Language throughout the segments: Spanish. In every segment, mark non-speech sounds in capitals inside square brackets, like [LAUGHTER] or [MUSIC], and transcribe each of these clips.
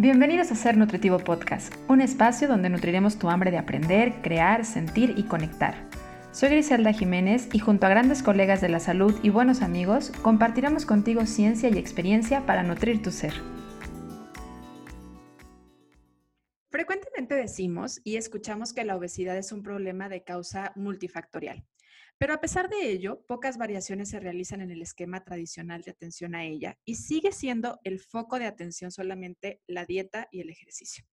Bienvenidos a Ser Nutritivo Podcast, un espacio donde nutriremos tu hambre de aprender, crear, sentir y conectar. Soy Griselda Jiménez y junto a grandes colegas de la salud y buenos amigos, compartiremos contigo ciencia y experiencia para nutrir tu ser. Frecuentemente decimos y escuchamos que la obesidad es un problema de causa multifactorial. Pero a pesar de ello, pocas variaciones se realizan en el esquema tradicional de atención a ella y sigue siendo el foco de atención solamente la dieta y el ejercicio.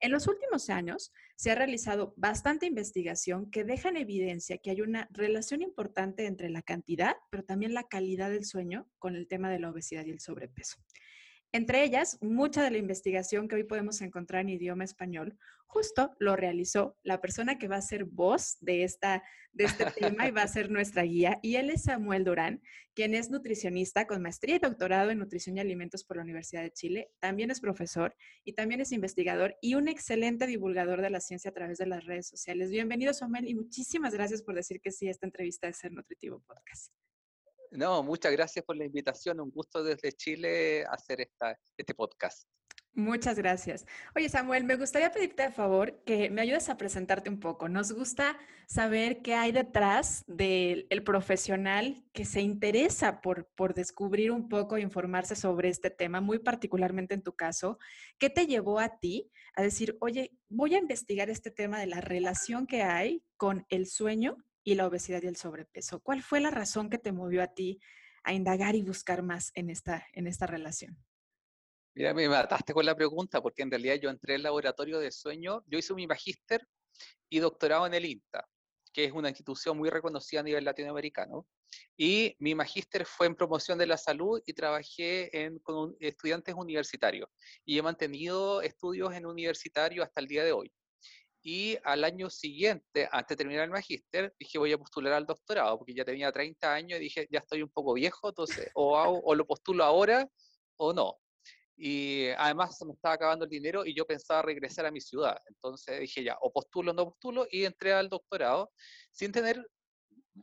En los últimos años se ha realizado bastante investigación que deja en evidencia que hay una relación importante entre la cantidad, pero también la calidad del sueño con el tema de la obesidad y el sobrepeso. Entre ellas, mucha de la investigación que hoy podemos encontrar en idioma español, justo lo realizó la persona que va a ser voz de, esta, de este tema y va a [LAUGHS] ser nuestra guía. Y él es Samuel Durán, quien es nutricionista con maestría y doctorado en nutrición y alimentos por la Universidad de Chile. También es profesor y también es investigador y un excelente divulgador de la ciencia a través de las redes sociales. Bienvenido, Samuel, y muchísimas gracias por decir que sí a esta entrevista de Ser Nutritivo Podcast. No, muchas gracias por la invitación. Un gusto desde Chile hacer este podcast. Muchas gracias. Oye, Samuel, me gustaría pedirte de favor que me ayudes a presentarte un poco. Nos gusta saber qué hay detrás del profesional que se interesa por, por descubrir un poco e informarse sobre este tema, muy particularmente en tu caso. ¿Qué te llevó a ti a decir, oye, voy a investigar este tema de la relación que hay con el sueño y la obesidad y el sobrepeso. ¿Cuál fue la razón que te movió a ti a indagar y buscar más en esta, en esta relación? Mira, me mataste con la pregunta porque en realidad yo entré al laboratorio de sueño, yo hice mi magíster y doctorado en el INTA, que es una institución muy reconocida a nivel latinoamericano. Y mi magíster fue en promoción de la salud y trabajé en, con estudiantes universitarios. Y he mantenido estudios en universitario hasta el día de hoy. Y al año siguiente, antes de terminar el magíster, dije voy a postular al doctorado, porque ya tenía 30 años y dije ya estoy un poco viejo, entonces o, o lo postulo ahora o no. Y además se me estaba acabando el dinero y yo pensaba regresar a mi ciudad. Entonces dije ya, o postulo o no postulo, y entré al doctorado sin tener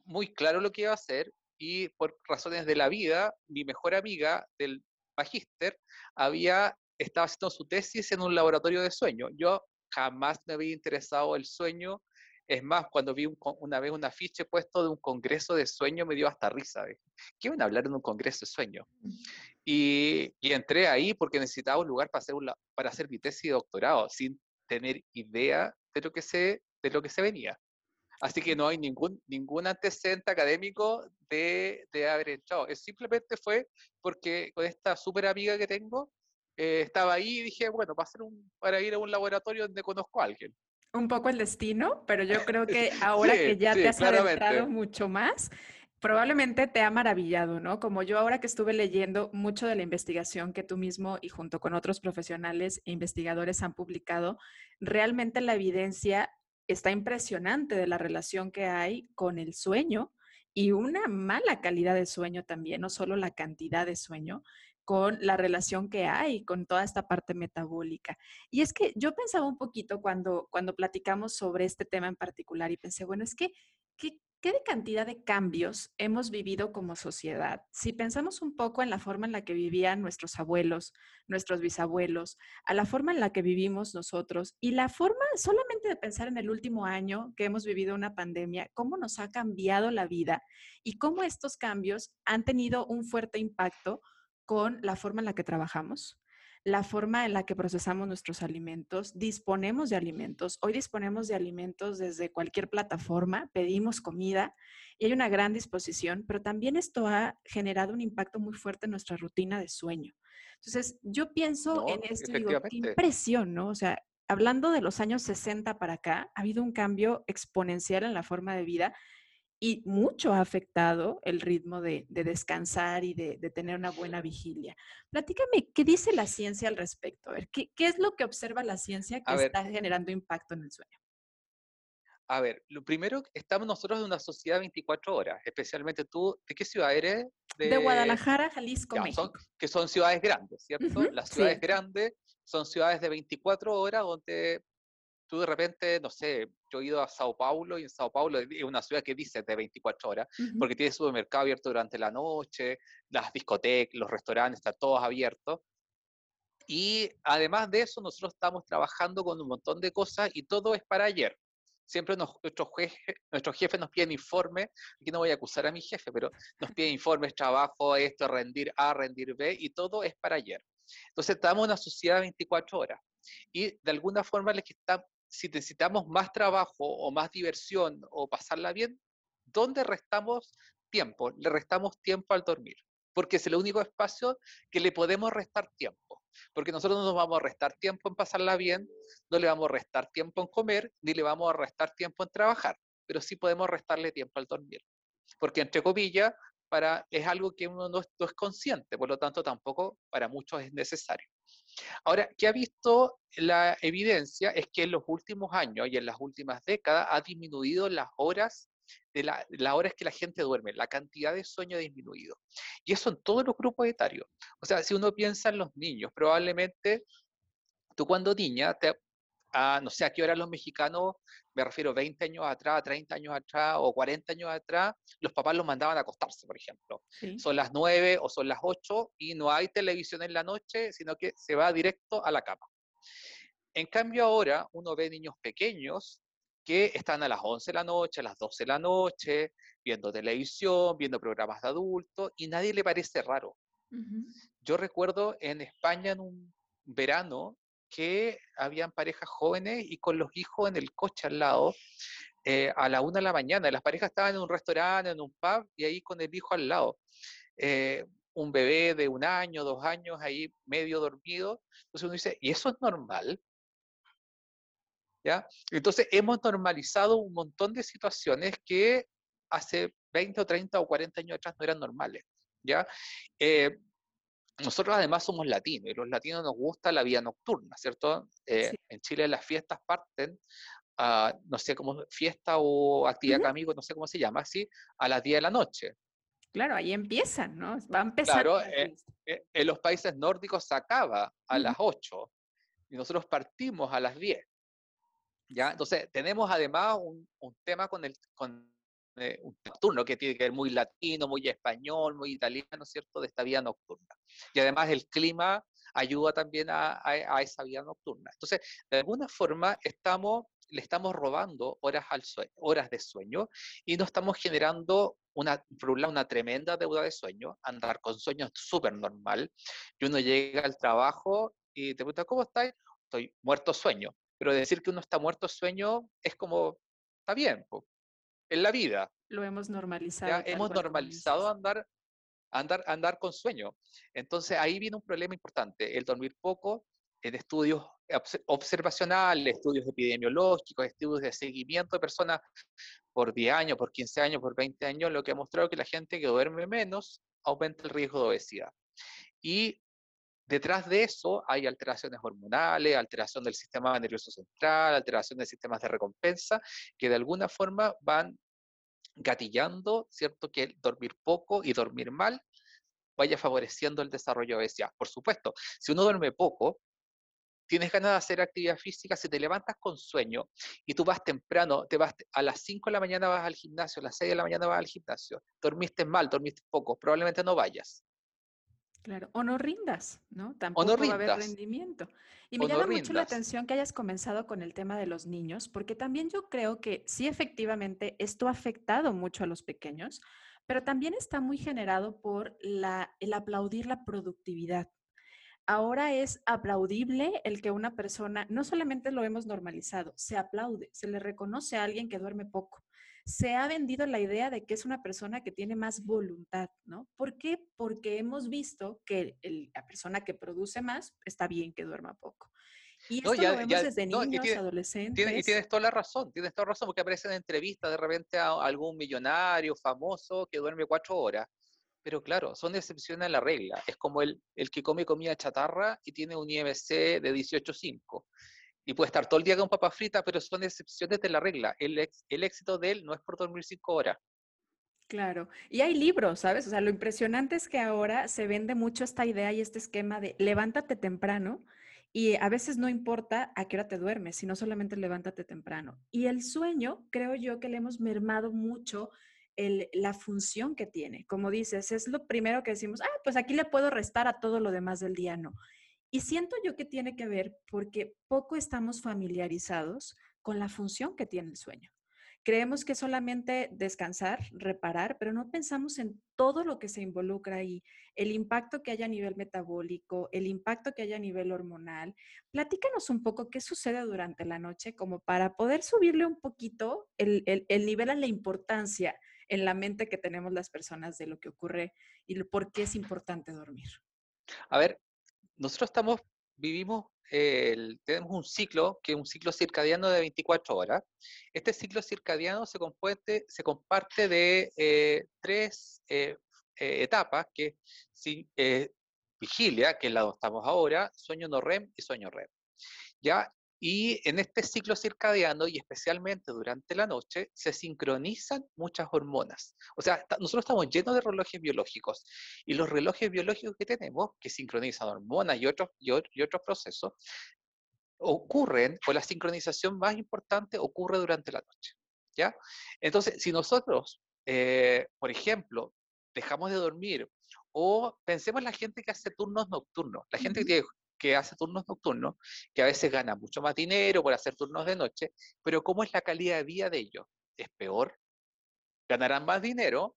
muy claro lo que iba a hacer. Y por razones de la vida, mi mejor amiga del magíster había estaba haciendo su tesis en un laboratorio de sueño. Yo jamás me había interesado el sueño. Es más, cuando vi una vez un afiche puesto de un congreso de sueño, me dio hasta risa. ¿Qué van a hablar en un congreso de sueño? Y, entré ahí porque necesitaba un lugar para hacer, para hacer mi tesis de doctorado, sin tener idea de lo que se, de lo que se venía. Así que no hay ningún, ningún antecedente académico de, de haber echado. Es simplemente fue porque con esta súper amiga que tengo, eh, estaba ahí y dije, bueno, para, hacer un, para ir a un laboratorio donde conozco a alguien. Un poco el destino, pero yo [LAUGHS] creo que ahora que ya te has adentrado mucho más, probablemente te ha maravillado, ¿no? Como yo ahora que estuve leyendo mucho de la investigación que tú mismo y junto con otros profesionales e investigadores han publicado, realmente la evidencia está impresionante de la relación que hay con el sueño y una mala calidad de sueño también, no solo la cantidad de sueño, con la relación que hay con toda esta parte metabólica. Y es que yo pensaba un poquito cuando, cuando platicamos sobre este tema en particular y pensé, bueno, es que, ¿qué, ¿qué cantidad de cambios hemos vivido como sociedad? Si pensamos un poco en la forma en la que vivían nuestros abuelos, nuestros bisabuelos, a la forma en la que vivimos nosotros y la forma solamente de pensar en el último año que hemos vivido una pandemia, cómo nos ha cambiado la vida y cómo estos cambios han tenido un fuerte impacto con la forma en la que trabajamos, la forma en la que procesamos nuestros alimentos, disponemos de alimentos. Hoy disponemos de alimentos desde cualquier plataforma, pedimos comida y hay una gran disposición, pero también esto ha generado un impacto muy fuerte en nuestra rutina de sueño. Entonces, yo pienso en esto y digo, qué impresión, ¿no? O sea, hablando de los años 60 para acá, ha habido un cambio exponencial en la forma de vida y mucho ha afectado el ritmo de, descansar y de, tener una buena vigilia. Platícame, ¿qué dice la ciencia al respecto? A ver, ¿qué, es lo que observa la ciencia que está generando impacto en el sueño? A ver, lo primero, estamos nosotros en una sociedad de 24 horas, especialmente tú, ¿de qué ciudad eres? De, Guadalajara, Jalisco, México. que son ciudades grandes, ¿cierto? Las ciudades grandes son ciudades de 24 horas donde tú de repente, no sé, yo he ido a Sao Paulo y en Sao Paulo es una ciudad que dice de 24 horas, porque tiene supermercado abierto durante la noche, las discotecas, los restaurantes están todos abiertos. Y además de eso, nosotros estamos trabajando con un montón de cosas y todo es para ayer. Siempre [LAUGHS] nuestros, jefes nos piden informes, aquí no voy a acusar a mi jefe, pero nos piden informes, trabajo, esto, rendir A, rendir B, y todo es para ayer. Entonces, estamos en una sociedad de 24 horas. Y de alguna forma, si necesitamos más trabajo o más diversión o pasarla bien, ¿dónde restamos tiempo? Le restamos tiempo al dormir, porque es el único espacio que le podemos restar tiempo. Porque nosotros no nos vamos a restar tiempo en pasarla bien, no le vamos a restar tiempo en comer, ni le vamos a restar tiempo en trabajar, pero sí podemos restarle tiempo al dormir. Porque, entre comillas, para, es algo que uno no es, consciente, por lo tanto tampoco para muchos es necesario. Ahora, ¿qué ha visto la evidencia? Es que en los últimos años y en las últimas décadas ha disminuido las horas de la, las horas que la gente duerme, la cantidad de sueño ha disminuido. Y eso en todos los grupos etarios. O sea, si uno piensa en los niños, probablemente tú cuando niña, te, no sé a qué hora los mexicanos, me refiero 20 años atrás, 30 años atrás o 40 años atrás, los papás los mandaban a acostarse, por ejemplo. Son las 9 o son las 8 y no hay televisión en la noche, sino que se va directo a la cama. En cambio ahora uno ve niños pequeños que están a las 11 de la noche, a las 12 de la noche, viendo televisión, viendo programas de adultos, y nadie le parece raro. Yo recuerdo en España en un verano que habían parejas jóvenes y con los hijos en el coche al lado eh, a la una de la mañana. Las parejas estaban en un restaurante, en un pub y ahí con el hijo al lado. Eh, un bebé de un año, dos años ahí medio dormido. Entonces uno dice, ¿y eso es normal? ¿Ya? Entonces hemos normalizado un montón de situaciones que hace 20 o 30 o 40 años atrás no eran normales. ¿ya? Eh, nosotros además somos latinos y los latinos nos gusta la vida nocturna, ¿cierto? Eh, en Chile las fiestas parten, no sé cómo, fiesta o actividad uh amigo, no sé cómo se llama, así, a las 10 de la noche. Claro, ahí empiezan, ¿no? Va a empezar. Claro, eh, eh, en los países nórdicos se acaba a las 8 y nosotros partimos a las 10. ¿Ya? Entonces, tenemos además un, un tema con el, con eh, un nocturno que tiene que ver muy latino, muy español, muy italiano, ¿cierto? De esta vida nocturna. Y además el clima ayuda también a, esa vida nocturna. Entonces, de alguna forma, estamos, le estamos robando horas, al horas de sueño y no estamos generando una, por un lado, una tremenda deuda de sueño, andar con sueños súper normal, y uno llega al trabajo y te pregunta, ¿cómo estás? Estoy muerto sueño. Pero decir que uno está muerto sueño es como, está bien, en la vida. Lo hemos normalizado. hemos normalizado andar, andar, andar con sueño. Entonces ahí viene un problema importante, el dormir poco, en estudios observacionales, estudios epidemiológicos, estudios de seguimiento de personas por 10 años, por 15 años, por 20 años, lo que ha mostrado que la gente que duerme menos aumenta el riesgo de obesidad. Y detrás de eso hay alteraciones hormonales, alteración del sistema nervioso central, alteración de sistemas de recompensa, que de alguna forma van gatillando, ¿cierto? Que dormir poco y dormir mal vaya favoreciendo el desarrollo de obesidad. Por supuesto, si uno duerme poco, tienes ganas de hacer actividad física, si te levantas con sueño y tú vas temprano, te vas a las 5 de la mañana vas al gimnasio, a las 6 de la mañana vas al gimnasio, dormiste mal, dormiste poco, probablemente no vayas. Claro, o no rindas, ¿no? Tampoco va a haber rendimiento. Y me llama mucho la atención que hayas comenzado con el tema de los niños, porque también yo creo que sí, efectivamente, esto ha afectado mucho a los pequeños, pero también está muy generado por la, el aplaudir la productividad. Ahora es aplaudible el que una persona, no solamente lo hemos normalizado, se aplaude, se le reconoce a alguien que duerme poco se ha vendido la idea de que es una persona que tiene más voluntad, ¿no? ¿Por qué? Porque hemos visto que la persona que produce más está bien que duerma poco. Y esto lo vemos desde niños, adolescentes. y tienes toda la razón, tienes toda la razón, porque aparece en entrevistas de repente a algún millonario famoso que duerme cuatro horas. Pero claro, son excepciones a la regla. Es como el, el que come comida chatarra y tiene un IMC de 18.5 y puede estar todo el día con papa frita, pero son excepciones de la regla. El, éxito de él no es por dormir cinco horas. Claro, y hay libros, ¿sabes? O sea, lo impresionante es que ahora se vende mucho esta idea y este esquema de levántate temprano y a veces no importa a qué hora te duermes, sino solamente levántate temprano. Y el sueño, creo yo que le hemos mermado mucho la función que tiene. Como dices, es lo primero que decimos, ah, pues aquí le puedo restar a todo lo demás del día, no. Y siento yo que tiene que ver porque poco estamos familiarizados con la función que tiene el sueño. Creemos que solamente descansar, reparar, pero no pensamos en todo lo que se involucra ahí, el impacto que hay a nivel metabólico, el impacto que hay a nivel hormonal. Platícanos un poco qué sucede durante la noche como para poder subirle un poquito el, el nivel a la importancia en la mente que tenemos las personas de lo que ocurre y por qué es importante dormir. A ver, nosotros estamos, vivimos tenemos un ciclo, que es un ciclo circadiano de 24 horas. Este ciclo circadiano se, comparte de eh, tres eh, eh, etapas, que vigilia, que es la donde estamos ahora, sueño no REM y sueño REM. ¿Ya? Y en este ciclo circadiano, y especialmente durante la noche, se sincronizan muchas hormonas. O sea, nosotros estamos llenos de relojes biológicos. Y los relojes biológicos que tenemos, que sincronizan hormonas y otros, y, otros procesos, ocurren, o la sincronización más importante ocurre durante la noche. ¿Ya? Entonces, si nosotros, eh, por ejemplo, dejamos de dormir o pensemos en la gente que hace turnos nocturnos, la gente que tiene que hace turnos nocturnos, que a veces gana mucho más dinero por hacer turnos de noche, pero ¿cómo es la calidad de vida de ellos? Es peor. Ganarán más dinero,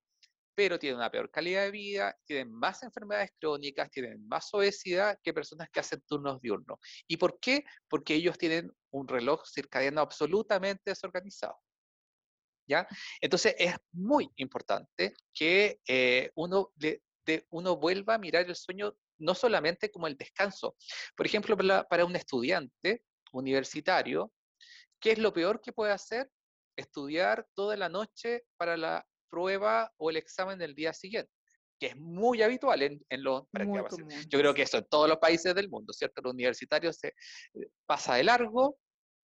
pero tienen una peor calidad de vida, tienen más enfermedades crónicas, tienen más obesidad que personas que hacen turnos diurnos. ¿Y por qué? Porque ellos tienen un reloj circadiano absolutamente desorganizado. ¿Ya? Entonces es muy importante que eh, uno, uno vuelva a mirar el sueño no solamente como el descanso. Por ejemplo, para, un estudiante universitario, ¿qué es lo peor que puede hacer? Estudiar toda la noche para la prueba o el examen del día siguiente que es muy habitual en, los Yo creo que eso en todos los países del mundo, ¿cierto? El universitario se eh, pasa de largo,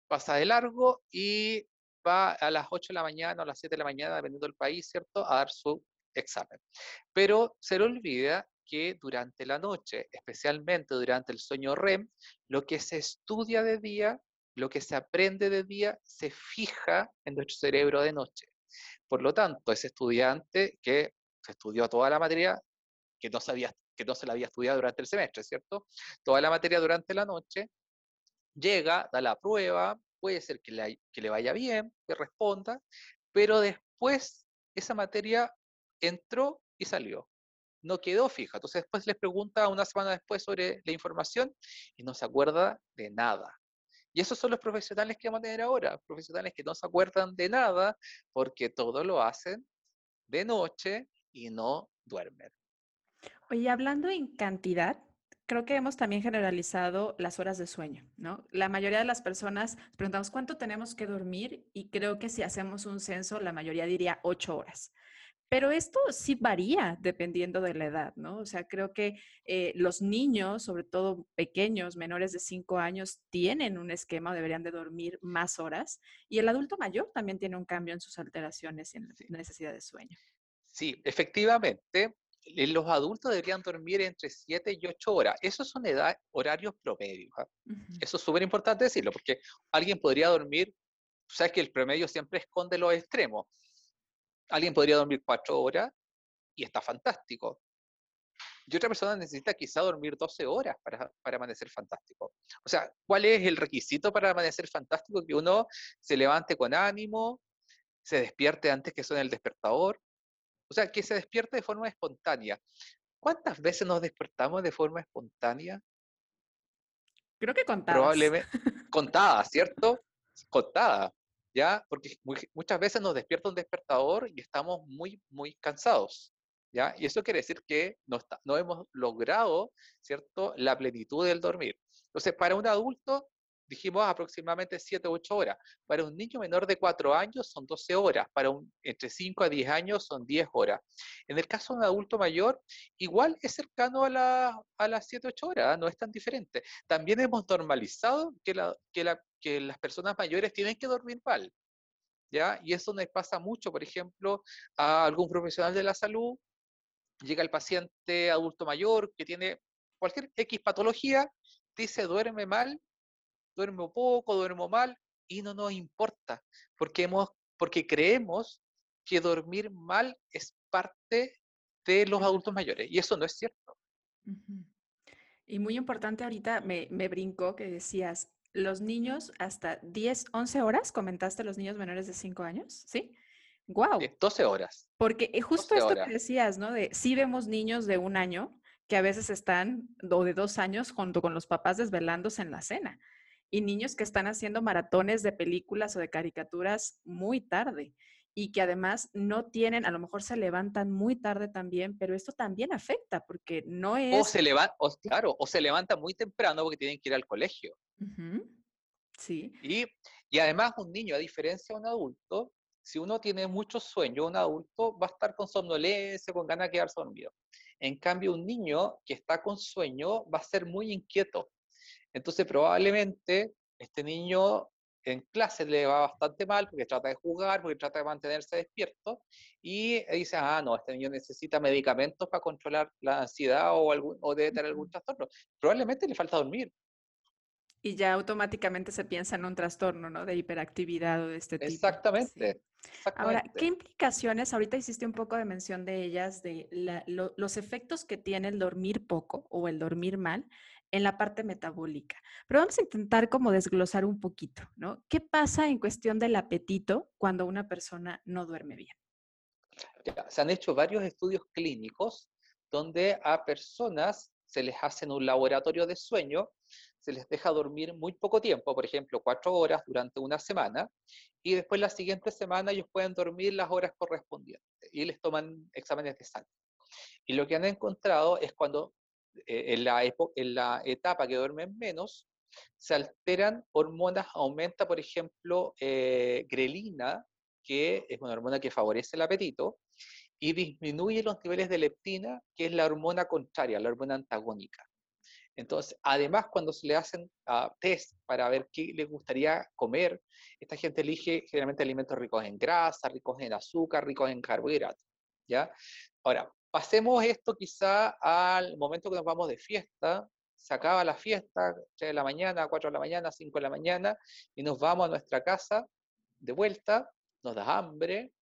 pasa de largo y va a las 8 de la mañana o a las 7 de la mañana, dependiendo del país, ¿cierto?, a dar su examen. Pero se le olvida que durante la noche, especialmente durante el sueño REM, lo que se estudia de día, lo que se aprende de día, se fija en nuestro cerebro de noche. Por lo tanto, ese estudiante que estudió toda la materia, que no, sabía, que no se la había estudiado durante el semestre, ¿cierto? Toda la materia durante la noche, llega, da la prueba, puede ser que que le vaya bien, que responda, pero después esa materia entró y salió no quedó fija. Entonces después les pregunta una semana después sobre la información y no se acuerda de nada. Y esos son los profesionales que vamos a tener ahora, profesionales que no se acuerdan de nada porque todo lo hacen de noche y no duermen. Oye, hablando en cantidad, creo que hemos también generalizado las horas de sueño, ¿no? La mayoría de las personas preguntamos cuánto tenemos que dormir y creo que si hacemos un censo, la mayoría diría ocho horas. Pero esto sí varía dependiendo de la edad, ¿no? O sea, creo que eh, los niños, sobre todo pequeños, menores de 5 años, tienen un esquema, deberían de dormir más horas. Y el adulto mayor también tiene un cambio en sus alteraciones y en la necesidad de sueño. Sí, efectivamente, los adultos deberían dormir entre 7 y 8 horas. Esos son edad, horarios promedios. ¿ah? Eso es súper importante decirlo, porque alguien podría dormir, sabes que el promedio siempre esconde los extremos. Alguien podría dormir cuatro horas y está fantástico. Y otra persona necesita quizá dormir 12 horas para, para, amanecer fantástico. O sea, ¿cuál es el requisito para amanecer fantástico? Que uno se levante con ánimo, se despierte antes que suene el despertador. O sea, que se despierte de forma espontánea. ¿Cuántas veces nos despertamos de forma espontánea? Creo que contadas. Probablemente contadas, ¿cierto? Contadas. ¿Ya? Porque muchas veces nos despierta un despertador y estamos muy, muy cansados, ¿ya? Y eso quiere decir que no, no hemos logrado, ¿cierto?, la plenitud del dormir. Entonces, para un adulto, dijimos aproximadamente 7 u 8 horas. Para un niño menor de 4 años son 12 horas. Para un entre 5 a 10 años son 10 horas. En el caso de un adulto mayor, igual es cercano a, la, a las 7 u 8 horas, no es tan diferente. También hemos normalizado que, la, que la, que las personas mayores tienen que dormir mal. ¿ya? Y eso nos pasa mucho, por ejemplo, a algún profesional de la salud, llega el paciente adulto mayor que tiene cualquier X patología, dice duerme mal, duermo poco, duermo mal, y no nos importa, porque, hemos, porque creemos que dormir mal es parte de los adultos mayores, y eso no es cierto. Y muy importante ahorita me, me brincó que decías, los niños hasta 10, 11 horas, comentaste los niños menores de 5 años, ¿sí? Wow. 12 horas. Porque eh, justo esto que decías, ¿no? De sí vemos niños de un año que a veces están, o de dos años, junto con los papás desvelándose en la cena. Y niños que están haciendo maratones de películas o de caricaturas muy tarde y que además no tienen, a lo mejor se levantan muy tarde también, pero esto también afecta porque no es... O se levanta, claro, o se levanta muy temprano porque tienen que ir al colegio. Sí. Y, y además un niño, a diferencia de un adulto, si uno tiene mucho sueño, un adulto va a estar con somnolencia, con ganas de quedarse dormido. En cambio, un niño que está con sueño va a ser muy inquieto. Entonces, probablemente este niño en clase le va bastante mal porque trata de jugar, porque trata de mantenerse despierto y dice, ah, no, este niño necesita medicamentos para controlar la ansiedad o, algún, o debe tener algún trastorno. Probablemente le falta dormir. Y ya automáticamente se piensa en un trastorno, ¿no? De hiperactividad o de este tipo. Exactamente. Ahora, ¿qué implicaciones, ahorita hiciste un poco de mención de ellas, de los efectos que tiene el dormir poco o el dormir mal en la parte metabólica? Pero vamos a intentar como desglosar un poquito, ¿no? ¿Qué pasa en cuestión del apetito cuando una persona no duerme bien? se han hecho varios estudios clínicos donde a personas se les hace un laboratorio de sueño se les deja dormir muy poco tiempo, por ejemplo, cuatro horas durante una semana, y después la siguiente semana ellos pueden dormir las horas correspondientes y les toman exámenes de sangre. Y lo que han encontrado es cuando eh, en, la etapa que duermen menos, se alteran hormonas, aumenta, por ejemplo, eh, grelina, que es una hormona que favorece el apetito, y disminuye los niveles de leptina, que es la hormona contraria, la hormona antagónica. Entonces, además, cuando se le hacen uh, test para ver qué le gustaría comer, esta gente elige generalmente alimentos ricos en grasa, ricos en azúcar, ricos en carbohidratos. ¿ya? Ahora, pasemos esto quizá al momento que nos vamos de fiesta, se acaba la fiesta, 3 de la mañana, 4 de la mañana, 5 de la mañana, y nos vamos a nuestra casa de vuelta, nos da hambre,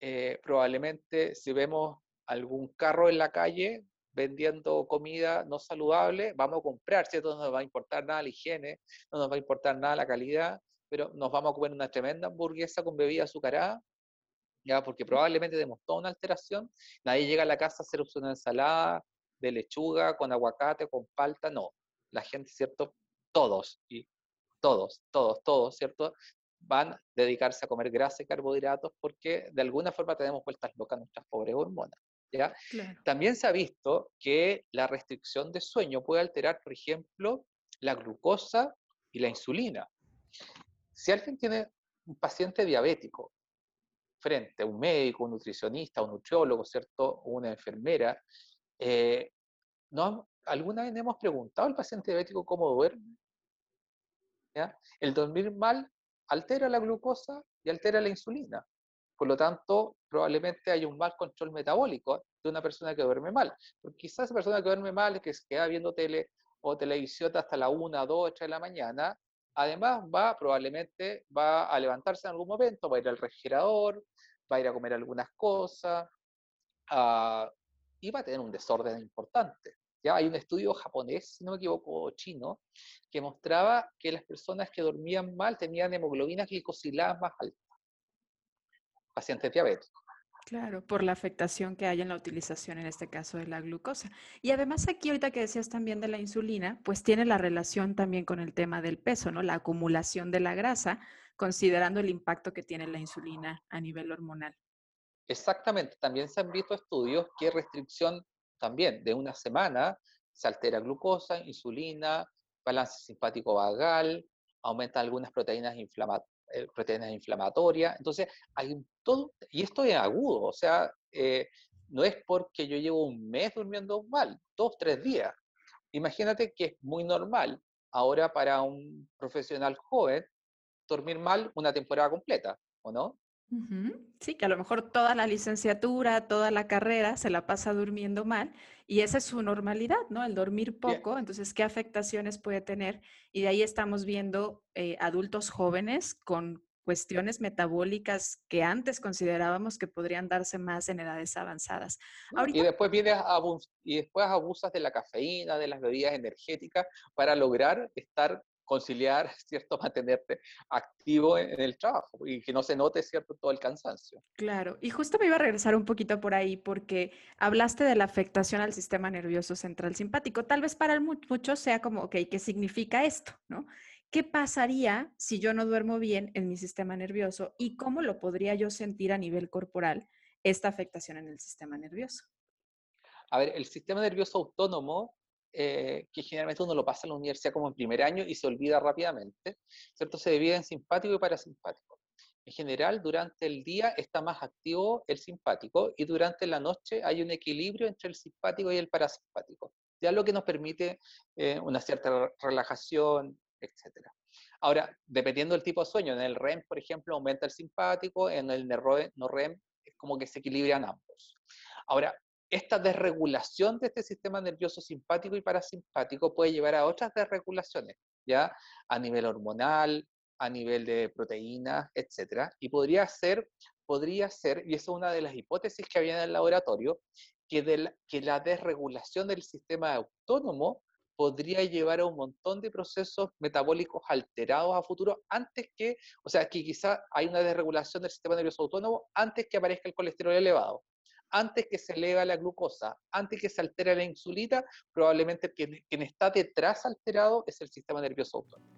eh, probablemente si vemos algún carro en la calle, vendiendo comida no saludable, vamos a comprar, ¿cierto? No nos va a importar nada la higiene, no nos va a importar nada la calidad, pero nos vamos a comer una tremenda hamburguesa con bebida azucarada, ya, porque probablemente tenemos toda una alteración, nadie llega a la casa a hacer una ensalada de lechuga con aguacate, con palta, no, la gente, ¿cierto? Todos, y todos, todos, todos, ¿cierto? Van a dedicarse a comer grasa y carbohidratos porque de alguna forma tenemos vueltas locas nuestras pobres hormonas. También se ha visto que la restricción de sueño puede alterar, por ejemplo, la glucosa y la insulina. Si alguien tiene un paciente diabético frente a un médico, un nutricionista, un nutriólogo, ¿cierto? Una enfermera, eh, ¿no? ¿alguna vez hemos preguntado al paciente diabético cómo duerme? El dormir mal altera la glucosa y altera la insulina. Por lo tanto, probablemente hay un mal control metabólico de una persona que duerme mal. Quizás esa persona que duerme mal, que se queda viendo tele o televisión hasta la 1, 2, 3 de la mañana, además va, probablemente va a levantarse en algún momento, va a ir al refrigerador, va a ir a comer algunas cosas uh, y va a tener un desorden importante. Ya hay un estudio japonés, si no me equivoco, chino, que mostraba que las personas que dormían mal tenían hemoglobinas glicosiladas más altas pacientes diabéticos. Claro, por la afectación que hay en la utilización, en este caso, de la glucosa. Y además aquí, ahorita que decías también de la insulina, pues tiene la relación también con el tema del peso, ¿no? La acumulación de la grasa, considerando el impacto que tiene la insulina a nivel hormonal. Exactamente, también se han visto estudios que restricción también de una semana se altera glucosa, insulina, balance simpático vagal, aumenta algunas proteínas inflamatorias eh, proteínas inflamatorias. Entonces, hay todo, y esto es agudo, o sea, eh, no es porque yo llevo un mes durmiendo mal, dos, tres días. Imagínate que es muy normal ahora para un profesional joven dormir mal una temporada completa, ¿o no? Sí, que a lo mejor toda la licenciatura, toda la carrera se la pasa durmiendo mal y esa es su normalidad, ¿no? El dormir poco, entonces, ¿qué afectaciones puede tener? Y de ahí estamos viendo eh, adultos jóvenes con cuestiones metabólicas que antes considerábamos que podrían darse más en edades avanzadas. y después vienes y después abusas de la cafeína, de las bebidas energéticas para lograr estar conciliar, [LAUGHS] ¿cierto? Mantenerte activo en, el trabajo y que no se note, ¿cierto? Todo el cansancio. Claro, y justo me iba a regresar un poquito por ahí porque hablaste de la afectación al sistema nervioso central simpático. Tal vez para muchos sea como, ok, ¿qué significa esto? ¿No? ¿Qué pasaría si yo no duermo bien en mi sistema nervioso y cómo lo podría yo sentir a nivel corporal esta afectación en el sistema nervioso? A ver, el sistema nervioso autónomo eh, que generalmente uno lo pasa en la universidad como en primer año y se olvida rápidamente, ¿cierto? Se divide en simpático y parasimpático. En general, durante el día está más activo el simpático y durante la noche hay un equilibrio entre el simpático y el parasimpático, ya lo que nos permite eh, una cierta relajación, etc. Ahora, dependiendo del tipo de sueño, en el REM, por ejemplo, aumenta el simpático, en el no REM como que se equilibran ambos. Ahora, esta desregulación de este sistema nervioso simpático y parasimpático puede llevar a otras desregulaciones, ¿ya? A nivel hormonal, a nivel de proteínas, etcétera. Y podría ser, podría ser, y esa es una de las hipótesis que había en el laboratorio, que, la desregulación del sistema autónomo podría llevar a un montón de procesos metabólicos alterados a futuro antes que, o sea, que quizá hay una desregulación del sistema nervioso autónomo antes que aparezca el colesterol elevado antes que se eleva la glucosa, antes que se altera la insulina, probablemente quien, está detrás alterado es el sistema nervioso autónomo.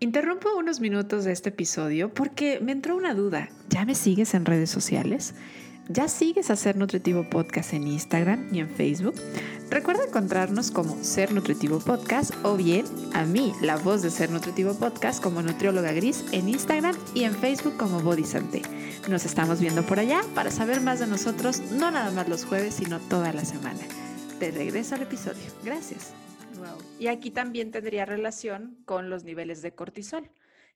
Interrumpo unos minutos de este episodio porque me entró una duda. ¿Ya me sigues en redes sociales? ¿Ya sigues a Ser Nutritivo Podcast en Instagram y en Facebook? Recuerda encontrarnos como Ser Nutritivo Podcast o bien a mí, la voz de Ser Nutritivo Podcast, como Nutrióloga Gris en Instagram y en Facebook como Body Santé. Nos estamos viendo por allá para saber más de nosotros, no nada más los jueves, sino toda la semana. Te regreso al episodio. Gracias. Y aquí también tendría relación con los niveles de cortisol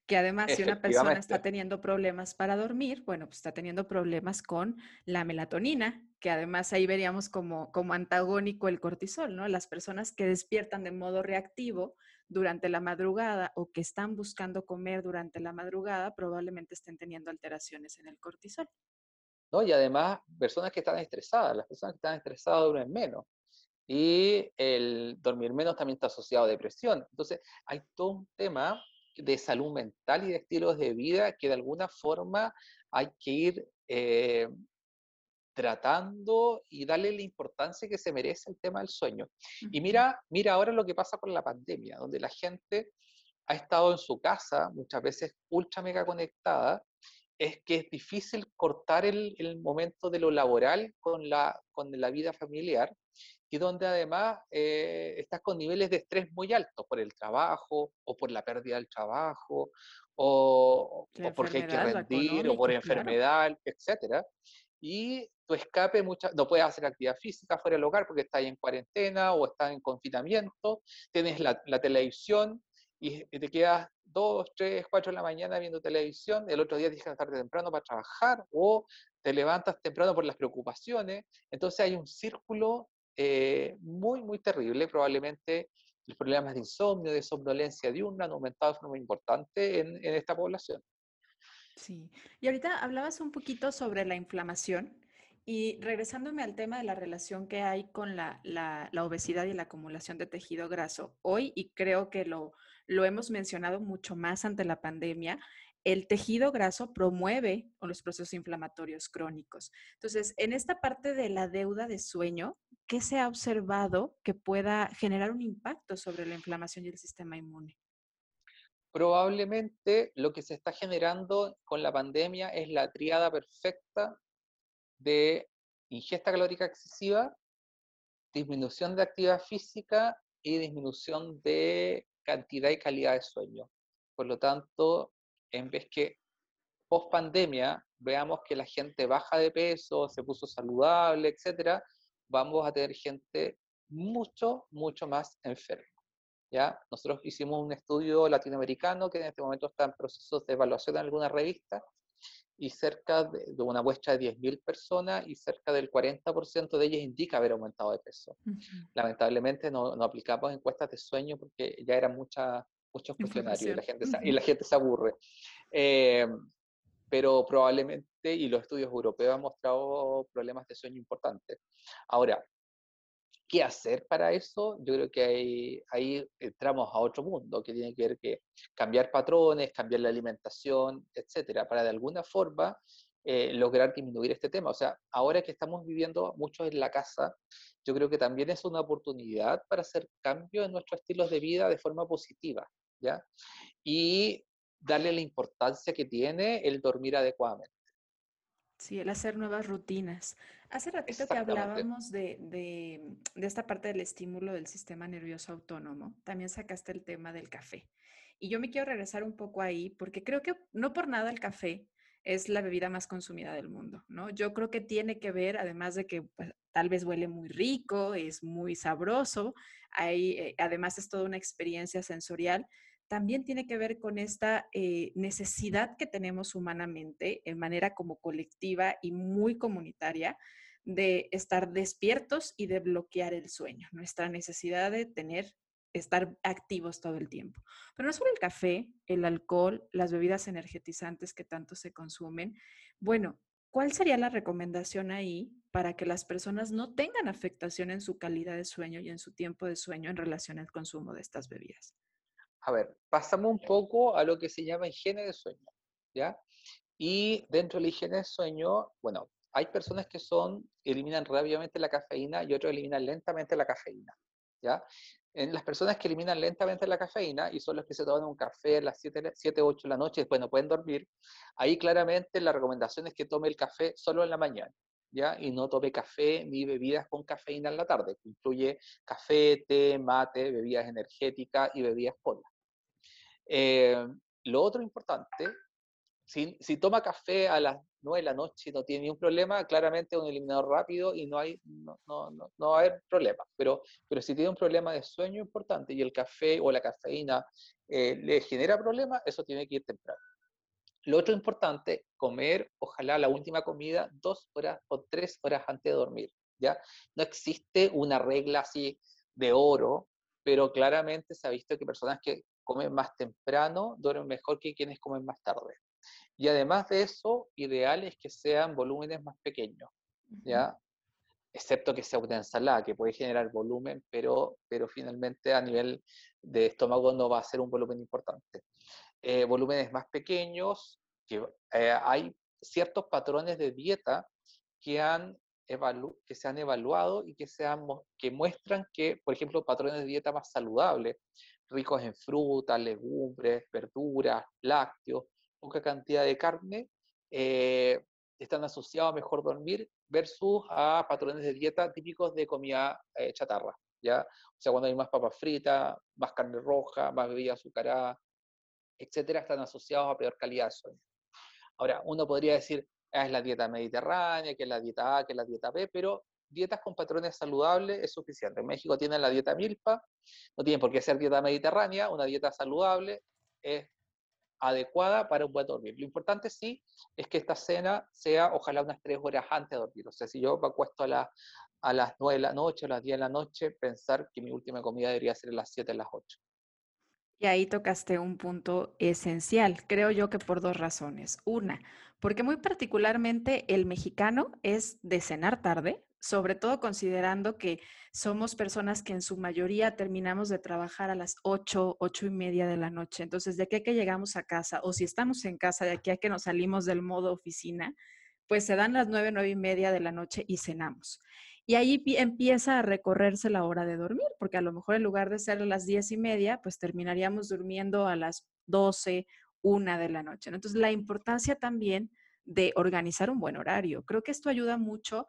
que además si una persona está teniendo problemas para dormir, bueno, pues está teniendo problemas con la melatonina, que además ahí veríamos como, como antagónico el cortisol, ¿no? Las personas que despiertan de modo reactivo durante la madrugada o que están buscando comer durante la madrugada probablemente estén teniendo alteraciones en el cortisol. ¿No? Y además, personas que están estresadas, las personas que están estresadas duermen menos. Y el dormir menos también está asociado a depresión. Entonces, hay todo un tema de salud mental y de estilos de vida que de alguna forma hay que ir eh, tratando y darle la importancia que se merece el tema del sueño. Y mira, mira ahora lo que pasa con la pandemia, donde la gente ha estado en su casa, muchas veces ultra mega conectada, es que es difícil cortar el, el momento de lo laboral con la, con la vida familiar y donde además eh, estás con niveles de estrés muy altos por el trabajo o por la pérdida del trabajo o, porque hay que rendir o por enfermedad, etcétera. Y tu escape mucha, no puedes hacer actividad física fuera del hogar porque estás en cuarentena o estás en confinamiento, tienes la, la televisión y te quedas dos, tres, cuatro de la mañana viendo televisión, el otro día tienes que tarde temprano para trabajar o te levantas temprano por las preocupaciones, entonces hay un círculo eh, muy, muy terrible. Probablemente los problemas de insomnio, de somnolencia diurna han aumentado de forma importante en, en esta población. Sí, y ahorita hablabas un poquito sobre la inflamación y regresándome al tema de la relación que hay con la, la, obesidad y la acumulación de tejido graso, hoy, y creo que lo, lo hemos mencionado mucho más ante la pandemia, el tejido graso promueve los procesos inflamatorios crónicos. Entonces, en esta parte de la deuda de sueño, ¿qué se ha observado que pueda generar un impacto sobre la inflamación y el sistema inmune? Probablemente lo que se está generando con la pandemia es la triada perfecta de ingesta calórica excesiva, disminución de actividad física y disminución de cantidad y calidad de sueño. Por lo tanto, en vez que post pandemia veamos que la gente baja de peso, se puso saludable, etcétera, vamos a tener gente mucho, mucho más enferma. ¿ya? Nosotros hicimos un estudio latinoamericano que en este momento está en proceso de evaluación en alguna revista y cerca de, una muestra de 10.000 personas y cerca del 40% de ellas indica haber aumentado de peso. Lamentablemente no, no, aplicamos encuestas de sueño porque ya era mucha, muchos cuestionarios y la gente, se, y la gente se aburre. Eh, pero probablemente, y los estudios europeos han mostrado problemas de sueño importantes. Ahora, ¿qué hacer para eso? Yo creo que ahí, ahí entramos a otro mundo que tiene que ver que cambiar patrones, cambiar la alimentación, etcétera, para de alguna forma eh, lograr disminuir este tema. O sea, ahora que estamos viviendo mucho en la casa, yo creo que también es una oportunidad para hacer cambios en nuestros estilos de vida de forma positiva, ¿ya? Y darle la importancia que tiene el dormir adecuadamente. Sí, el hacer nuevas rutinas. Hace ratito que hablábamos de, de, de, esta parte del estímulo del sistema nervioso autónomo, también sacaste el tema del café. Y yo me quiero regresar un poco ahí, porque creo que no por nada el café es la bebida más consumida del mundo, ¿no? Yo creo que tiene que ver, además de que pues, tal vez huele muy rico, es muy sabroso, hay, eh, además es toda una experiencia sensorial, también tiene que ver con esta eh, necesidad que tenemos humanamente, en manera como colectiva y muy comunitaria, de estar despiertos y de bloquear el sueño, nuestra necesidad de tener estar activos todo el tiempo. Pero no solo el café, el alcohol, las bebidas energetizantes que tanto se consumen. Bueno, ¿cuál sería la recomendación ahí para que las personas no tengan afectación en su calidad de sueño y en su tiempo de sueño en relación al consumo de estas bebidas? A ver, pasamos un poco a lo que se llama higiene de sueño, ¿ya? Y dentro de la higiene de sueño, bueno, hay personas que son, eliminan rápidamente la cafeína y otros eliminan lentamente la cafeína, ¿ya? en las personas que eliminan lentamente la cafeína y son los que se toman un café a las 7, 7 8 de la noche y después no pueden dormir, ahí claramente la recomendación es que tome el café solo en la mañana, ¿ya? Y no tome café ni bebidas con cafeína en la tarde, que incluye café, té, mate, bebidas energéticas y bebidas polas. Eh, lo otro importante si, toma café a las 9 de la noche y no tiene ningún problema, claramente un eliminador rápido y no, hay, no, no, no, va a haber problema. Pero, pero si tiene un problema de sueño importante y el café o la cafeína eh, le genera problemas, eso tiene que ir temprano. Lo otro importante, comer, ojalá la última comida, dos horas o tres horas antes de dormir. ¿ya? No existe una regla así de oro, pero claramente se ha visto que personas que comen más temprano duermen mejor que quienes comen más tarde. Y además de eso, ideal es que sean volúmenes más pequeños, ¿ya? Excepto que sea una ensalada, que puede generar volumen, pero, pero finalmente a nivel de estómago no va a ser un volumen importante. Eh, volúmenes más pequeños, que eh, hay ciertos patrones de dieta que, han que se han evaluado y que, se que muestran que, por ejemplo, patrones de dieta más saludables, ricos en frutas, legumbres, verduras, lácteos, poca cantidad de carne, eh, están asociados a mejor dormir versus a patrones de dieta típicos de comida eh, chatarra, ¿ya? O sea, cuando hay más papas fritas, más carne roja, más bebida azucarada, etcétera, están asociados a peor calidad de sueño. Ahora, uno podría decir, ah, es la dieta mediterránea, que es la dieta A, que es la dieta B, pero dietas con patrones saludables es suficiente. En México tienen la dieta milpa, no tienen por qué ser dieta mediterránea, una dieta saludable es adecuada para un buen dormir. Lo importante sí es que esta cena sea ojalá unas tres horas antes de dormir. O sea, si yo me acuesto a, a las nueve de la noche a las diez de la noche, pensar que mi última comida debería ser a las siete de las ocho. Y ahí tocaste un punto esencial, creo yo que por dos razones. Una, porque muy particularmente el mexicano es de cenar tarde, sobre todo considerando que somos personas que en su mayoría terminamos de trabajar a las 8, ocho y media de la noche. Entonces, de aquí que llegamos a casa, o si estamos en casa, de aquí a que nos salimos del modo oficina, pues se dan las nueve, nueve y media de la noche y cenamos. Y ahí empieza a recorrerse la hora de dormir, porque a lo mejor en lugar de ser las diez y media, pues terminaríamos durmiendo a las doce, una de la noche. Entonces, la importancia también de organizar un buen horario. Creo que esto ayuda mucho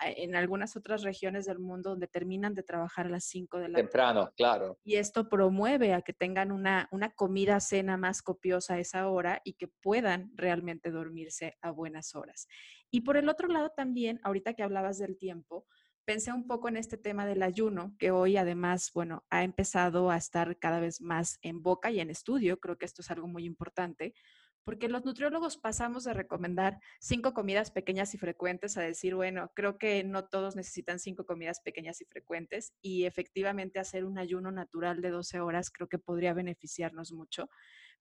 en algunas otras regiones del mundo donde terminan de trabajar a las 5 de la tarde. Temprano, claro. Y esto promueve a que tengan una, una comida, cena más copiosa a esa hora y que puedan realmente dormirse a buenas horas. Y por el otro lado también, ahorita que hablabas del tiempo, pensé un poco en este tema del ayuno, que hoy además, bueno, ha empezado a estar cada vez más en boca y en estudio. Creo que esto es algo muy importante Porque los nutriólogos pasamos de recomendar cinco comidas pequeñas y frecuentes a decir, bueno, creo que no todos necesitan cinco comidas pequeñas y frecuentes y efectivamente hacer un ayuno natural de 12 horas creo que podría beneficiarnos mucho.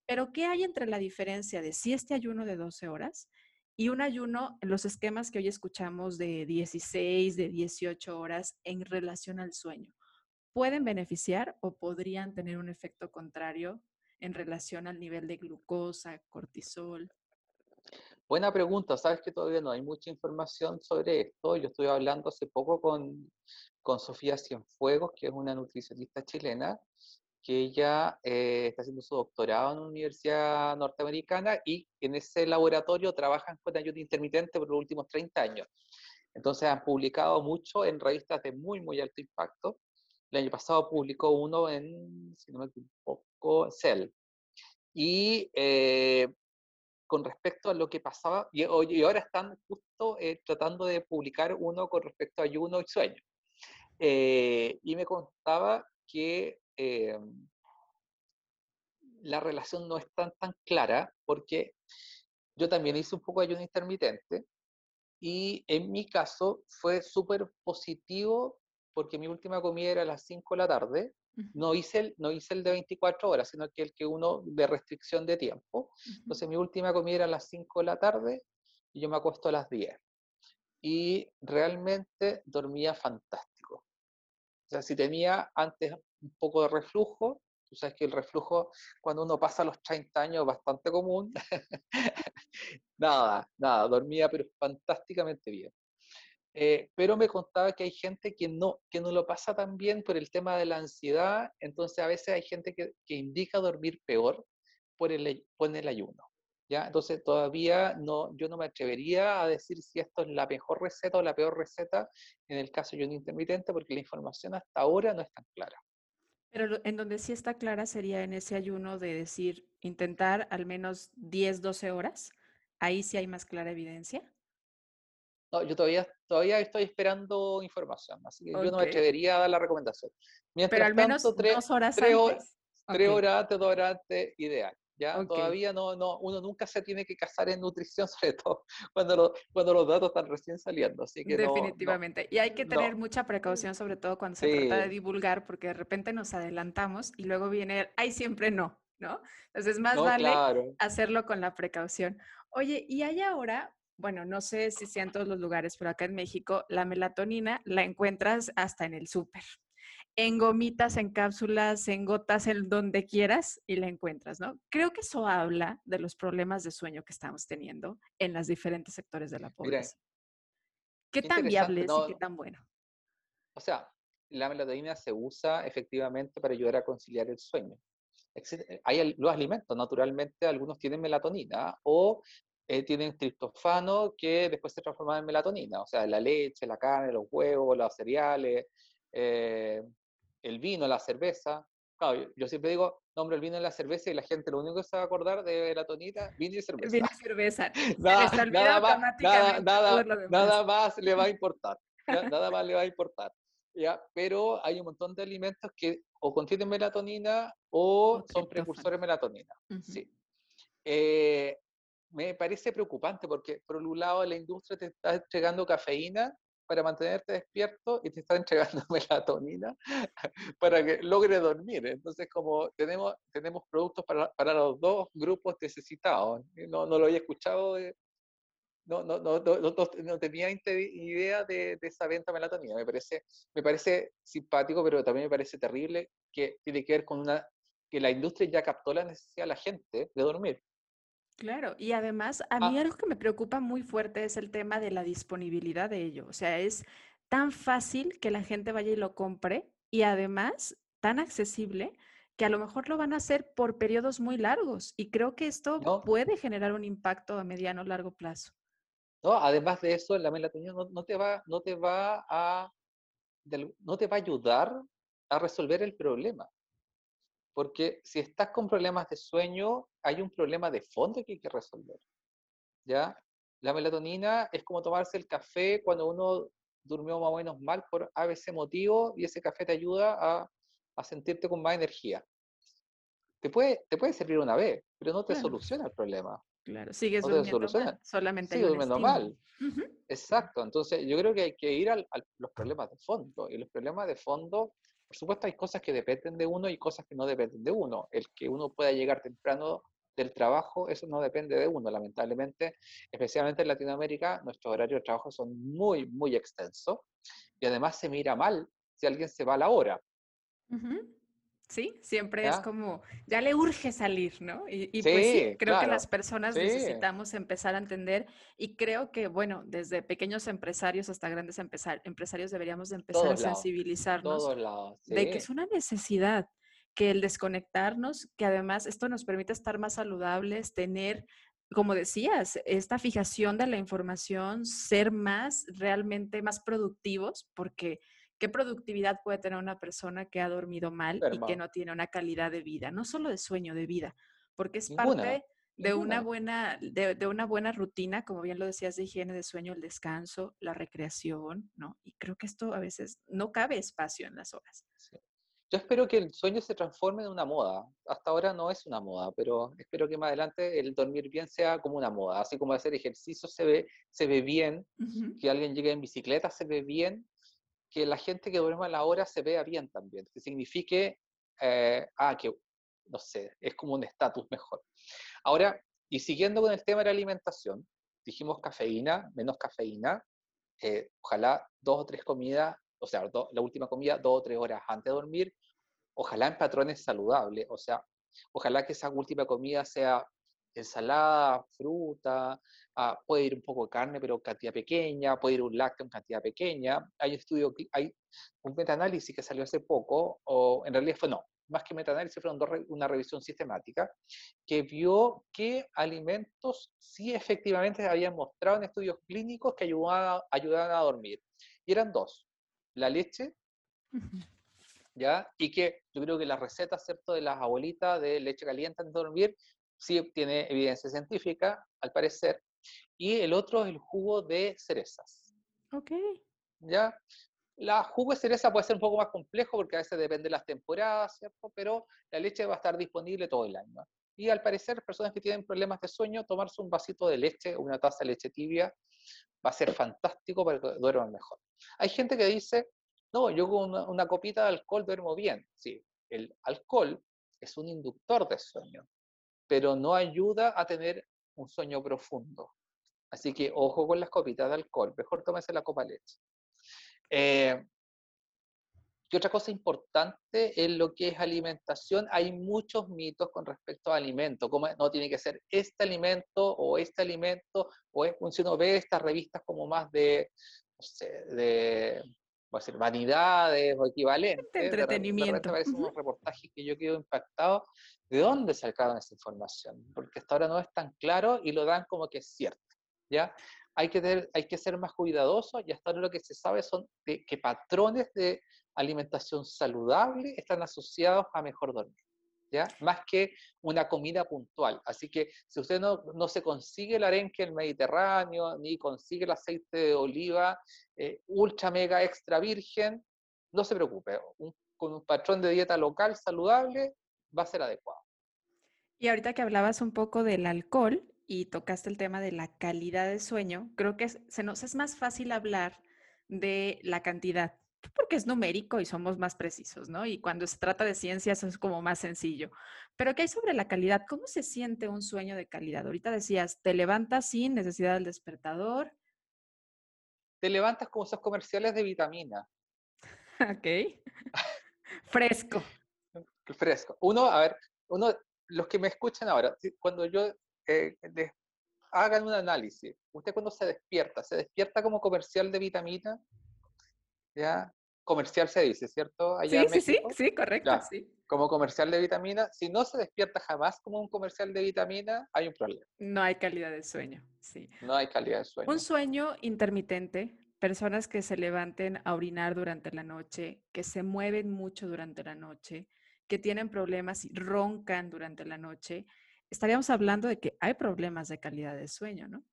Pero ¿qué hay entre la diferencia de si este ayuno de 12 horas y un ayuno en los esquemas que hoy escuchamos de 16, de 18 horas en relación al sueño? ¿Pueden beneficiar o podrían tener un efecto contrario en relación al nivel de glucosa, cortisol? Buena pregunta. Sabes que todavía no hay mucha información sobre esto. Yo estuve hablando hace poco con, con Sofía Cienfuegos, que es una nutricionista chilena, que ella eh, está haciendo su doctorado en una universidad norteamericana y en ese laboratorio trabajan con ayuno intermitente por los últimos 30 años. Entonces han publicado mucho en revistas de muy, muy alto impacto. El año pasado publicó uno en, si no me equivoco, Cell. Y eh, con respecto a lo que pasaba, y, y ahora están justo eh, tratando de publicar uno con respecto a ayuno y sueño. Eh, y me contaba que la relación no es tan, tan clara porque yo también hice un poco de ayuno intermitente y en mi caso fue súper positivo porque mi última comida era a las 5 de la tarde. No hice, el, no hice el de 24 horas, sino que el que uno de restricción de tiempo. Entonces mi última comida era a las 5 de la tarde y yo me acuesto a las 10. Y realmente dormía fantástico. O sea, si tenía antes un poco de reflujo, tú sabes que el reflujo cuando uno pasa los 30 años es bastante común. [LAUGHS] nada, nada, dormía pero fantásticamente bien. Eh, pero me contaba que hay gente que no, que no lo pasa tan bien por el tema de la ansiedad, entonces a veces hay gente que, que indica dormir peor por el, por el ayuno. ¿ya? Entonces todavía no, yo no me atrevería a decir si esto es la mejor receta o la peor receta en el caso de ayuno intermitente, porque la información hasta ahora no es tan clara. Pero en donde sí está clara sería en ese ayuno de decir, intentar al menos 10, 12 horas. Ahí sí hay más clara evidencia. No, yo todavía, todavía estoy esperando información, así que yo no me atrevería a dar la recomendación. Mientras Pero al menos dos horas tres Horas, Tres horas antes, dos horas antes, ideal. ¿ya? Todavía no, no, uno nunca se tiene que casar en nutrición, [LAUGHS] sobre todo cuando, cuando los datos están recién saliendo. Así que Definitivamente. y hay que tener mucha precaución, sobre todo cuando se trata de divulgar, porque de repente nos adelantamos y luego viene, ay, siempre no, ¿no? Entonces, más vale hacerlo con la precaución. Oye, y hay ahora bueno, no sé si sea en todos los lugares, pero acá en México la melatonina la encuentras hasta en el súper. En gomitas, en cápsulas, en gotas, en donde quieras y la encuentras, ¿no? Creo que eso habla de los problemas de sueño que estamos teniendo en los diferentes sectores de la población. ¿Qué tan viable es y qué tan bueno? O sea, la melatonina se usa efectivamente para ayudar a conciliar el sueño. Hay los alimentos, naturalmente, algunos tienen melatonina o eh, tienen triptofano que después se transforma en melatonina, o sea, la leche, la carne, los huevos, los cereales, eh, el vino, la cerveza. Claro, yo, siempre digo, nombre el vino y la cerveza y la gente lo único que se va a acordar de melatonina, vino y cerveza. Vino y cerveza. [LAUGHS] nada, nada, más, nada, nada, más le va a importar. [LAUGHS] nada más le va a importar. ¿ya? Pero hay un montón de alimentos que o contienen melatonina o, son precursores de melatonina. Sí. Eh, me parece preocupante porque por un lado la industria te está entregando cafeína para mantenerte despierto y te está [LAUGHS] entregando melatonina [LAUGHS] para que logre dormir. Entonces, como tenemos, tenemos productos para, para los dos grupos necesitados, no, no lo había escuchado, no, no, no, no, tenía idea de, de, esa venta melatonina. Me parece, me parece simpático, pero también me parece terrible que tiene que ver con una que la industria ya captó la necesidad de la gente de dormir. Claro, y además a mí ah. algo que me preocupa muy fuerte es el tema de la disponibilidad de ello. O sea, es tan fácil que la gente vaya y lo compre y además tan accesible que a lo mejor lo van a hacer por periodos muy largos. Y creo que esto puede generar un impacto a mediano o largo plazo. No, además de eso, la melatonina no, te va, no te va a no te va a ayudar a resolver el problema. Porque si estás con problemas de sueño, hay un problema de fondo que hay que resolver. ¿Ya? La melatonina es como tomarse el café cuando uno durmió más o menos mal por ABC motivo y ese café te ayuda a, a sentirte con más energía. Te puede, te puede servir una vez, pero no te soluciona el problema. Claro, sigues durmiendo mal, solamente Sigue durmiendo mal. Exacto, entonces yo creo que hay que ir a los problemas de fondo, y los problemas de fondo, por supuesto hay cosas que dependen de uno y cosas que no dependen de uno. El que uno pueda llegar temprano del trabajo, eso no depende de uno, lamentablemente, especialmente en Latinoamérica, nuestros horarios de trabajo son muy, muy extensos y además se mira mal si alguien se va a la hora. Sí, siempre es como, ya le urge salir, ¿no? Y, pues sí, creo que las personas necesitamos empezar a entender y creo que, bueno, desde pequeños empresarios hasta grandes empresarios deberíamos de empezar a sensibilizarnos de que es una necesidad que el desconectarnos, que además esto nos permite estar más saludables, tener como decías, esta fijación de la información, ser más realmente más productivos, porque ¿Qué productividad puede tener una persona que ha dormido mal y que no tiene una calidad de vida? No solo de sueño, de vida, porque es parte de una, buena, de, una buena rutina, como bien lo decías, de higiene de sueño, el descanso, la recreación, ¿no? Y creo que esto a veces no cabe espacio en las horas. Yo espero que el sueño se transforme en una moda. Hasta ahora no es una moda, pero espero que más adelante el dormir bien sea como una moda. Así como hacer ejercicio se ve, se ve bien, que alguien llegue en bicicleta se ve bien, que la gente que duerma a la hora se vea bien también, que signifique, eh, ah, que, no sé, es como un estatus mejor. Ahora, y siguiendo con el tema de la alimentación, dijimos cafeína, menos cafeína, eh, ojalá dos o tres comidas, o sea, la última comida dos o tres horas antes de dormir, ojalá en patrones saludables, o sea, ojalá que esa última comida sea ensalada, fruta, ah, puede ir un poco de carne, pero cantidad pequeña, puede ir un lácteo en cantidad pequeña. Hay estudio, hay un metaanálisis que salió hace poco, o en realidad fue no, más que metaanálisis, fue una revisión sistemática, que vio que alimentos sí efectivamente habían mostrado en estudios clínicos que ayudaban, ayudaban a dormir. Y eran dos, la leche, ¿ya? Y que yo creo que la receta, ¿cierto?, de las abuelitas de leche caliente antes de dormir sí tiene evidencia científica, al parecer, y el otro es el jugo de cerezas. Ok. ¿Ya? La jugo de cereza puede ser un poco más complejo porque a veces depende de las temporadas, ¿cierto? Pero la leche va a estar disponible todo el año. Y al parecer, personas que tienen problemas de sueño, tomarse un vasito de leche o una taza de leche tibia va a ser fantástico para que duerman mejor. Hay gente que dice, no, yo con una copita de alcohol duermo bien. Sí, el alcohol es un inductor de sueño pero no ayuda a tener un sueño profundo. Así que ojo con las copitas de alcohol, mejor tómese la copa leche. Eh, ¿Qué otra cosa importante en lo que es alimentación? Hay muchos mitos con respecto a alimento, como no tiene que ser este alimento o este alimento, o es, si uno ve estas revistas como más de, no sé, de a decir, vanidades o equivalentes. De entretenimiento. De, unos reportajes que yo quedo impactado. ¿De dónde sacaron esa información? Porque hasta ahora no es tan claro y lo dan como que es cierto. ¿ya? Hay que, tener, hay que ser más cuidadosos y hasta ahora lo que se sabe son que patrones de alimentación saludable están asociados a mejor dormir. Más que una comida puntual. Así que si usted no, no se consigue el arenque en el Mediterráneo, ni consigue el aceite de oliva eh, ultra mega extra virgen, no se preocupe. con un patrón de dieta local saludable va a ser adecuado. Y ahorita que hablabas un poco del alcohol y tocaste el tema de la calidad de sueño, creo que se nos es más fácil hablar de la cantidad, porque es numérico y somos más precisos, ¿no? Y cuando se trata de ciencias es como más sencillo. Pero ¿qué hay sobre la calidad? ¿Cómo se siente un sueño de calidad? Ahorita decías, te levantas sin necesidad del despertador. Te levantas como esos comerciales de vitamina. [LAUGHS] Ok. [LAUGHS] Fresco. Fresco. Uno, a ver, uno, los que me escuchan ahora, cuando yo eh, hagan un análisis, usted cuando se despierta, ¿se despierta como comercial de vitamina? ¿Ya? Comercial se dice, ¿cierto? sí, sí, sí, sí, correcto, sí. Como comercial de vitamina, si no se despierta jamás como un comercial de vitamina, hay un problema. No hay calidad de sueño, sí. No hay calidad de sueño. Un sueño intermitente, personas que se levanten a orinar durante la noche, que se mueven mucho durante la noche, que tienen problemas y roncan durante la noche, estaríamos hablando de que hay problemas de calidad de sueño, ¿no?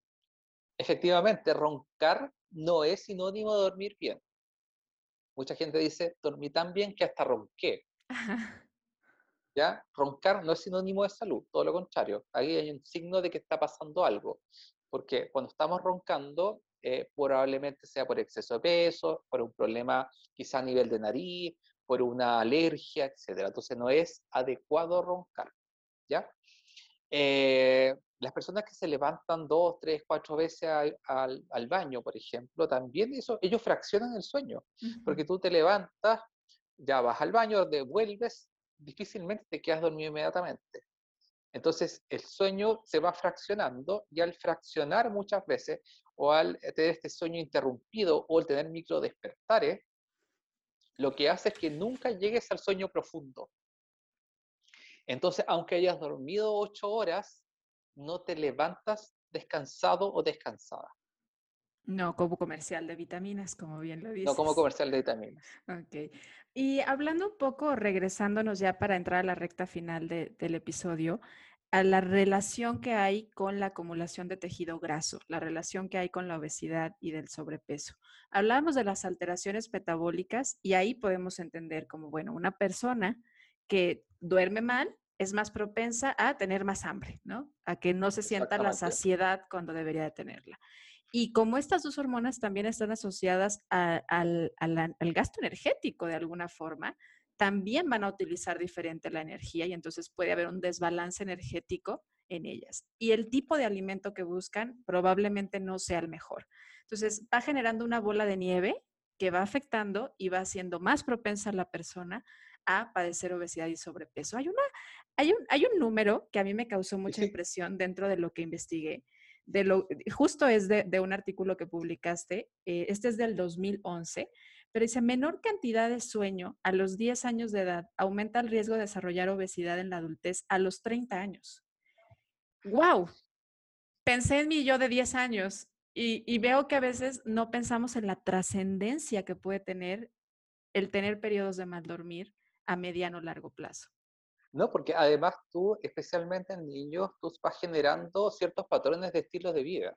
Efectivamente, roncar no es sinónimo de dormir bien. Mucha gente dice, dormí tan bien que hasta ronqué. [LAUGHS] ¿ya? Roncar no es sinónimo de salud, todo lo contrario. Ahí hay un signo de que está pasando algo. Porque cuando estamos roncando, eh, probablemente sea por exceso de peso, por un problema quizá a nivel de nariz, por una alergia, etc. Entonces no es adecuado roncar, ¿ya? Eh, las personas que se levantan dos, tres, cuatro veces al, al, baño, por ejemplo, también eso, ellos fraccionan el sueño, porque tú te levantas, ya vas al baño, devuelves, difícilmente te quedas dormido inmediatamente. Entonces, el sueño se va fraccionando y al fraccionar muchas veces, o al tener este sueño interrumpido, o al tener micro despertares, lo que hace es que nunca llegues al sueño profundo. Entonces, aunque hayas dormido ocho horas, no te levantas descansado o descansada. No como comercial de vitaminas, como bien lo dices. No como comercial de vitaminas. Ok. Y hablando un poco, regresándonos ya para entrar a la recta final del episodio, a la relación que hay con la acumulación de tejido graso, la relación que hay con la obesidad y del sobrepeso. Hablamos de las alteraciones metabólicas y ahí podemos entender como, bueno, una persona que duerme mal es más propensa a tener más hambre, ¿no? A que no se sienta la saciedad cuando debería de tenerla. Y como estas dos hormonas también están asociadas al, gasto energético de alguna forma, también van a utilizar diferente la energía y entonces puede haber un desbalance energético en ellas. Y el tipo de alimento que buscan probablemente no sea el mejor. Entonces va generando una bola de nieve que va afectando y va haciendo más propensa a la persona a padecer obesidad y sobrepeso. Hay, una, hay, un, hay un número que a mí me causó mucha impresión dentro de lo que investigué. De lo, justo es de, un artículo que publicaste, eh, este es del 2011, pero dice, menor cantidad de sueño a los 10 años de edad aumenta el riesgo de desarrollar obesidad en la adultez a los 30 años. ¡Wow! Pensé en mí yo de 10 años y, y veo que a veces no pensamos en la trascendencia que puede tener el tener periodos de mal dormir a mediano largo plazo. No, porque además tú, especialmente en niños, tú vas generando ciertos patrones de estilo de vida.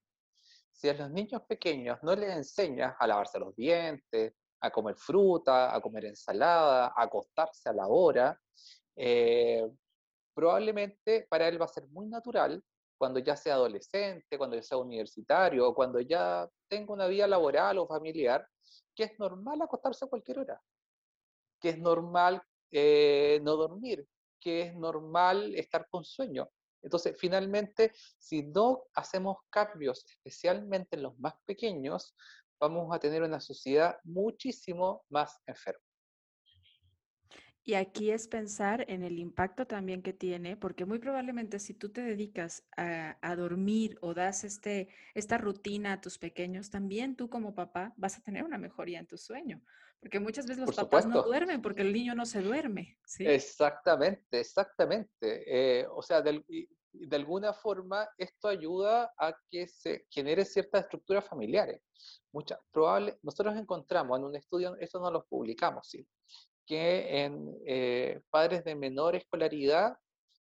Si a los niños pequeños no les enseñas a lavarse los dientes, a comer fruta, a comer ensalada, a acostarse a la hora, eh, probablemente para él va a ser muy natural cuando ya sea adolescente, cuando ya sea universitario o cuando ya tenga una vida laboral o familiar, que es normal acostarse a cualquier hora, que es normal eh, no dormir, que es normal estar con sueño. Entonces, finalmente, si no hacemos cambios, especialmente en los más pequeños, vamos a tener una sociedad muchísimo más enferma. Y aquí es pensar en el impacto también que tiene, porque muy probablemente si tú te dedicas a, dormir o das este, esta rutina a tus pequeños, también tú como papá vas a tener una mejoría en tu sueño, porque muchas veces los papás no duermen porque el niño no se duerme. ¿sí? Exactamente, exactamente. Eh, o sea, de, de alguna forma esto ayuda a que se genere ciertas estructuras familiares. Muchas, probable, nosotros encontramos en un estudio, esto no lo publicamos, sí, que en eh, padres de menor escolaridad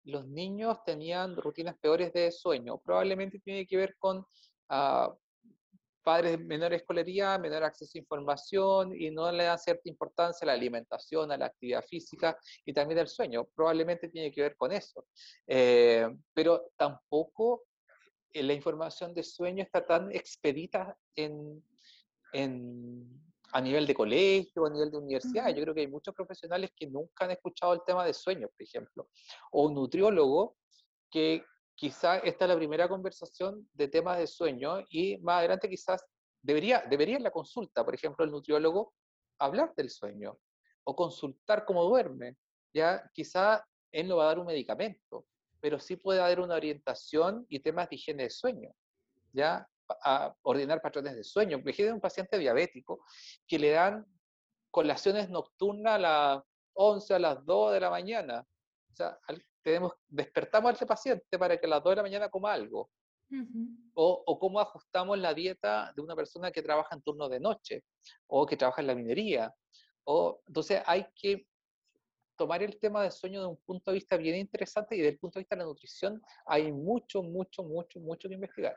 los niños tenían rutinas peores de sueño. Probablemente tiene que ver con uh, padres de menor escolaridad, menor acceso a información y no le dan cierta importancia a la alimentación, a la actividad física y también al sueño. Probablemente tiene que ver con eso. Eh, pero tampoco eh, la información de sueño está tan expedita en, en a nivel de colegio, a nivel de universidad. Yo creo que hay muchos profesionales que nunca han escuchado el tema de sueños, por ejemplo, o un nutriólogo que quizás esta es la primera conversación de temas de sueño y más adelante quizás debería, debería en la consulta, por ejemplo, el nutriólogo hablar del sueño o consultar cómo duerme. Ya quizá él no va a dar un medicamento, pero sí puede dar una orientación y temas de higiene de sueño. ¿ya? A ordenar patrones de sueño. Imagínate un paciente diabético que le dan colaciones nocturnas a las 11, a las 2 de la mañana. O sea, tenemos, despertamos a ese paciente para que a las 2 de la mañana coma algo. o, o, cómo ajustamos la dieta de una persona que trabaja en turno de noche o que trabaja en la minería. O, entonces hay que tomar el tema del sueño de un punto de vista bien interesante y desde el punto de vista de la nutrición hay mucho, mucho, mucho, mucho que investigar.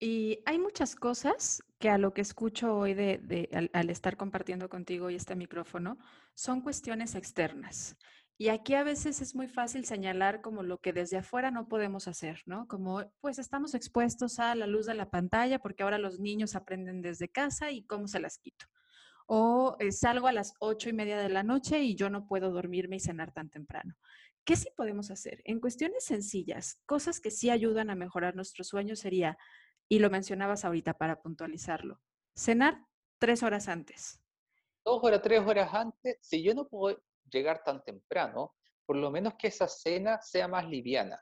Y hay muchas cosas que a lo que escucho hoy de, al, estar compartiendo contigo y este micrófono son cuestiones externas. Y aquí a veces es muy fácil señalar como lo que desde afuera no podemos hacer, ¿no? Como pues estamos expuestos a la luz de la pantalla porque ahora los niños aprenden desde casa y cómo se las quito. O eh, salgo a las ocho y media de la noche y yo no puedo dormirme y cenar tan temprano. ¿Qué sí podemos hacer? En cuestiones sencillas, cosas que sí ayudan a mejorar nuestro sueño sería, y lo mencionabas ahorita para puntualizarlo, cenar tres horas antes. Dos horas, tres horas antes, si yo no puedo llegar tan temprano, por lo menos que esa cena sea más liviana,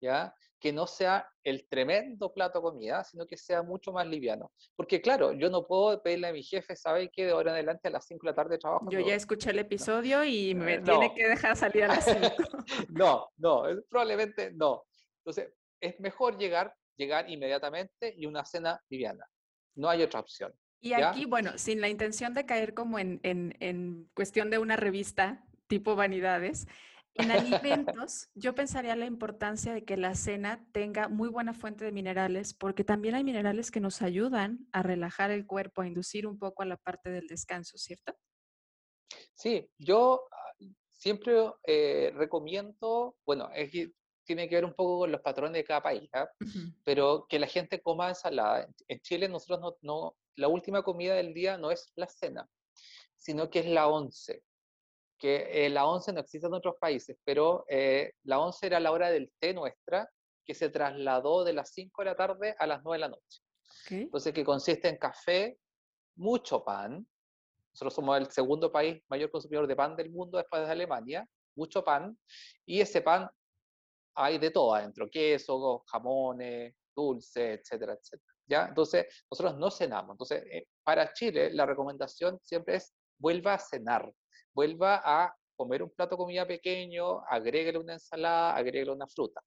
¿ya? Que no sea el tremendo plato de comida, sino que sea mucho más liviano. Porque claro, yo no puedo pedirle a mi jefe, ¿sabe qué? De ahora en adelante a las 5 de la tarde trabajo. Yo ya escuché el episodio y me tiene que dejar salir a las 5. [LAUGHS] no, no, probablemente no. Entonces, es mejor llegar, llegar inmediatamente y una cena liviana. No hay otra opción. Y aquí, bueno, sin la intención de caer como en, en, en, cuestión de una revista tipo vanidades, en [LAUGHS] alimentos yo pensaría la importancia de que la cena tenga muy buena fuente de minerales, porque también hay minerales que nos ayudan a relajar el cuerpo, a inducir un poco a la parte del descanso, ¿cierto? Sí, yo ah, siempre eh, recomiendo, bueno, es que tiene que ver un poco con los patrones de cada país, ¿ah? pero que la gente coma ensalada. En Chile nosotros no, la última comida del día no es la cena, sino que es la once. Que eh, la once no existe en otros países, pero eh, la once era la hora del té nuestra, que se trasladó de las 5 de la tarde a las 9 de la noche. Entonces, que consiste en café, mucho pan. Nosotros somos el segundo país mayor consumidor de pan del mundo después de Alemania, mucho pan. Y ese pan hay de todo adentro, queso, jamones, dulce, etcétera, etcétera. ¿ya? Entonces, nosotros no cenamos. Entonces, eh, para Chile, la recomendación siempre es vuelva a cenar, vuelva a comer un plato de comida pequeño, agréguele una ensalada, agréguele una fruta.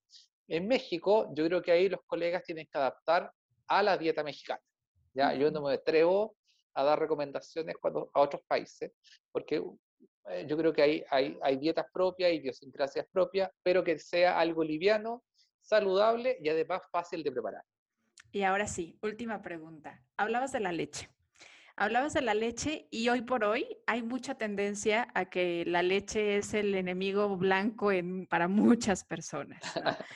En México, yo creo que ahí los colegas tienen que adaptar a la dieta mexicana. ¿ya? Yo no me atrevo a dar recomendaciones cuando, a otros países, porque eh, yo creo que hay, hay, hay dietas propias, idiosincrasias propias, pero que sea algo liviano, saludable y además fácil de preparar. Y ahora sí, última pregunta. Hablabas de la leche. Hablabas de la leche y hoy por hoy hay mucha tendencia a que la leche es el enemigo blanco en, para muchas personas. [LAUGHS]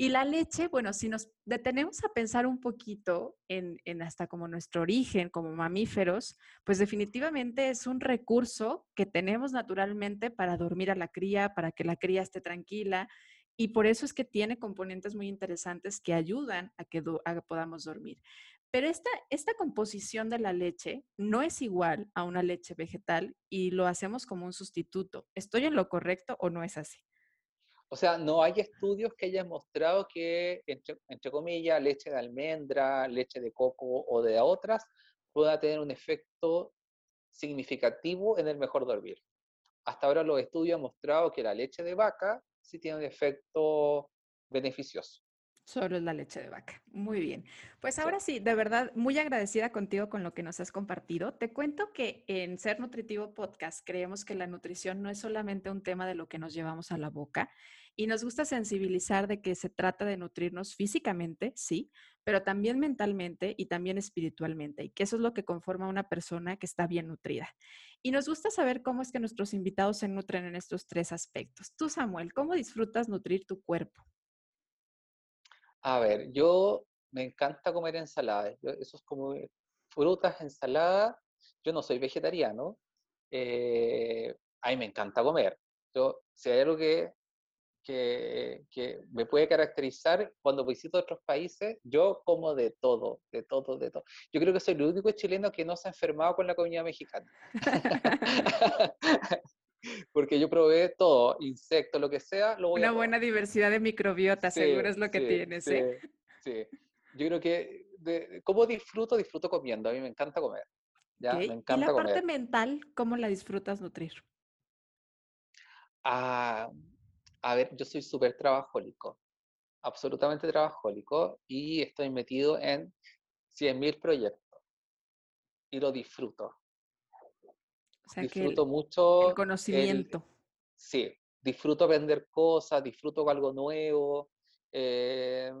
Y la leche, bueno, si nos detenemos a pensar un poquito en, hasta como nuestro origen como mamíferos, pues definitivamente es un recurso que tenemos naturalmente para dormir a la cría, para que la cría esté tranquila y por eso es que tiene componentes muy interesantes que ayudan a que, podamos dormir. Pero esta, esta composición de la leche no es igual a una leche vegetal y lo hacemos como un sustituto. ¿Estoy en lo correcto o no es así? O sea, no hay estudios que hayan mostrado que, entre, entre, comillas, leche de almendra, leche de coco o de otras pueda tener un efecto significativo en el mejor dormir. Hasta ahora los estudios han mostrado que la leche de vaca sí tiene un efecto beneficioso. Solo es la leche de vaca. Muy bien. Pues ahora sí. de verdad, muy agradecida contigo con lo que nos has compartido. Te cuento que en Ser Nutritivo Podcast creemos que la nutrición no es solamente un tema de lo que nos llevamos a la boca y nos gusta sensibilizar de que se trata de nutrirnos físicamente, sí, pero también mentalmente y también espiritualmente y que eso es lo que conforma una persona que está bien nutrida. Y nos gusta saber cómo es que nuestros invitados se nutren en estos tres aspectos. Tú, Samuel, ¿cómo disfrutas nutrir tu cuerpo? A ver, yo me encanta comer ensaladas. Eso es como frutas, ensaladas. Yo no soy vegetariano. Eh, a mí me encanta comer. Yo, si hay algo que, que, que, me puede caracterizar cuando visito otros países, yo como de todo, de todo, de todo. Yo creo que soy el único chileno que no se ha enfermado con la comida mexicana. [LAUGHS] Porque yo probé todo, insectos, lo que sea. Lo Una buena diversidad de microbiota, seguro es lo que tienes. Sí, ¿eh? sí. Yo creo que, de, ¿cómo disfruto? Disfruto comiendo. A mí me encanta comer. ¿ya? Me encanta ¿Y la parte mental, cómo la disfrutas nutrir? Ah, a ver, yo soy súper trabajólico, absolutamente trabajólico, y estoy metido en 100.000 proyectos. Y lo disfruto. O sea, disfruto mucho. El conocimiento. sí, disfruto aprender cosas, disfruto algo nuevo. Eh,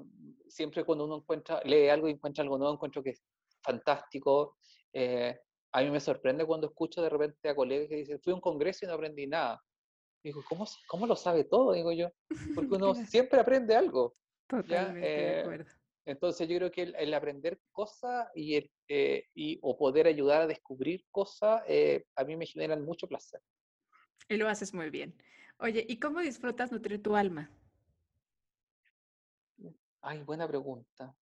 siempre cuando uno encuentra, lee algo y encuentra algo nuevo, encuentro que es fantástico. Eh, a mí me sorprende cuando escucho de repente a colegas que dicen, fui a un congreso y no aprendí nada. Digo, ¿cómo, ¿cómo lo sabe todo? Digo yo, [LAUGHS] porque uno siempre aprende algo. Totalmente de eh, acuerdo. Entonces yo creo que el, aprender cosas y, el, eh, y, o poder ayudar a descubrir cosas, eh, a mí me generan mucho placer. Y lo haces muy bien. Oye, ¿y cómo disfrutas nutrir tu alma? Ay, buena pregunta.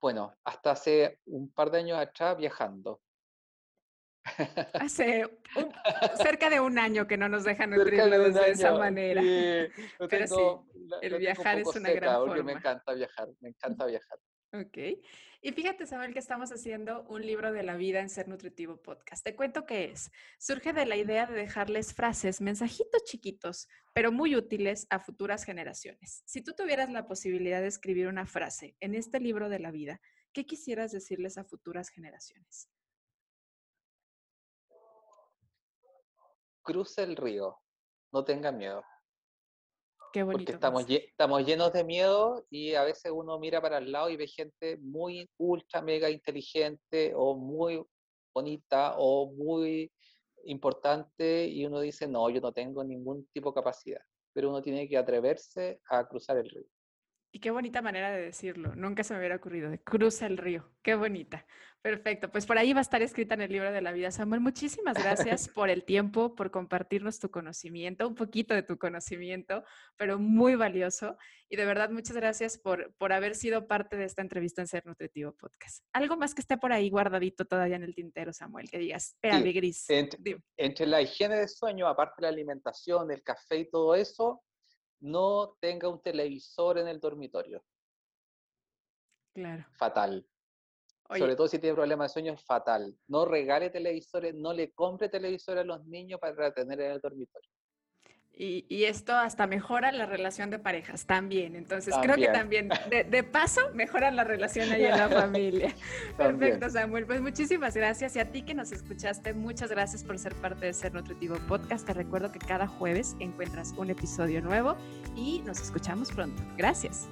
Bueno, hasta hace un par de años atrás viajando. Hace cerca de un año que no nos dejan nutrirnos de, esa manera. Pero sí, el viajar es una gran forma. Me encanta viajar, me encanta viajar. Ok. Y fíjate, Samuel, que estamos haciendo un libro de la vida en Ser Nutritivo Podcast. Te cuento qué es. Surge de la idea de dejarles frases, mensajitos chiquitos, pero muy útiles a futuras generaciones. Si tú tuvieras la posibilidad de escribir una frase en este libro de la vida, ¿qué quisieras decirles a futuras generaciones? Cruce el río, no tenga miedo. Qué bonito. Porque estamos, estamos llenos de miedo y a veces uno mira para el lado y ve gente muy ultra, mega inteligente o muy bonita o muy importante y uno dice, no, yo no tengo ningún tipo de capacidad, pero uno tiene que atreverse a cruzar el río. Y qué bonita manera de decirlo. Nunca se me hubiera ocurrido. De cruza el río. Qué bonita. Perfecto. Pues por ahí va a estar escrita en el libro de la vida. Samuel, muchísimas gracias [LAUGHS] por el tiempo, por compartirnos tu conocimiento, un poquito de tu conocimiento, pero muy valioso. Y de verdad, muchas gracias por, por haber sido parte de esta entrevista en Ser Nutritivo Podcast. Algo más que esté por ahí guardadito todavía en el tintero, Samuel, que digas, espérame, Gris. Entre, entre la higiene de sueño, aparte de la alimentación, el café y todo eso, no tenga un televisor en el dormitorio. Claro. Fatal. Sobre todo si tiene problemas de sueño, es fatal. No regale televisores, no le compre televisores a los niños para tener en el dormitorio. Y, esto hasta mejora la relación de parejas también. Entonces creo que también, de, paso, mejora la relación ahí en la [LAUGHS] familia. Perfecto, Samuel. Pues muchísimas gracias. Y a ti que nos escuchaste, muchas gracias por ser parte de Ser Nutritivo Podcast. Te recuerdo que cada jueves encuentras un episodio nuevo y nos escuchamos pronto. Gracias.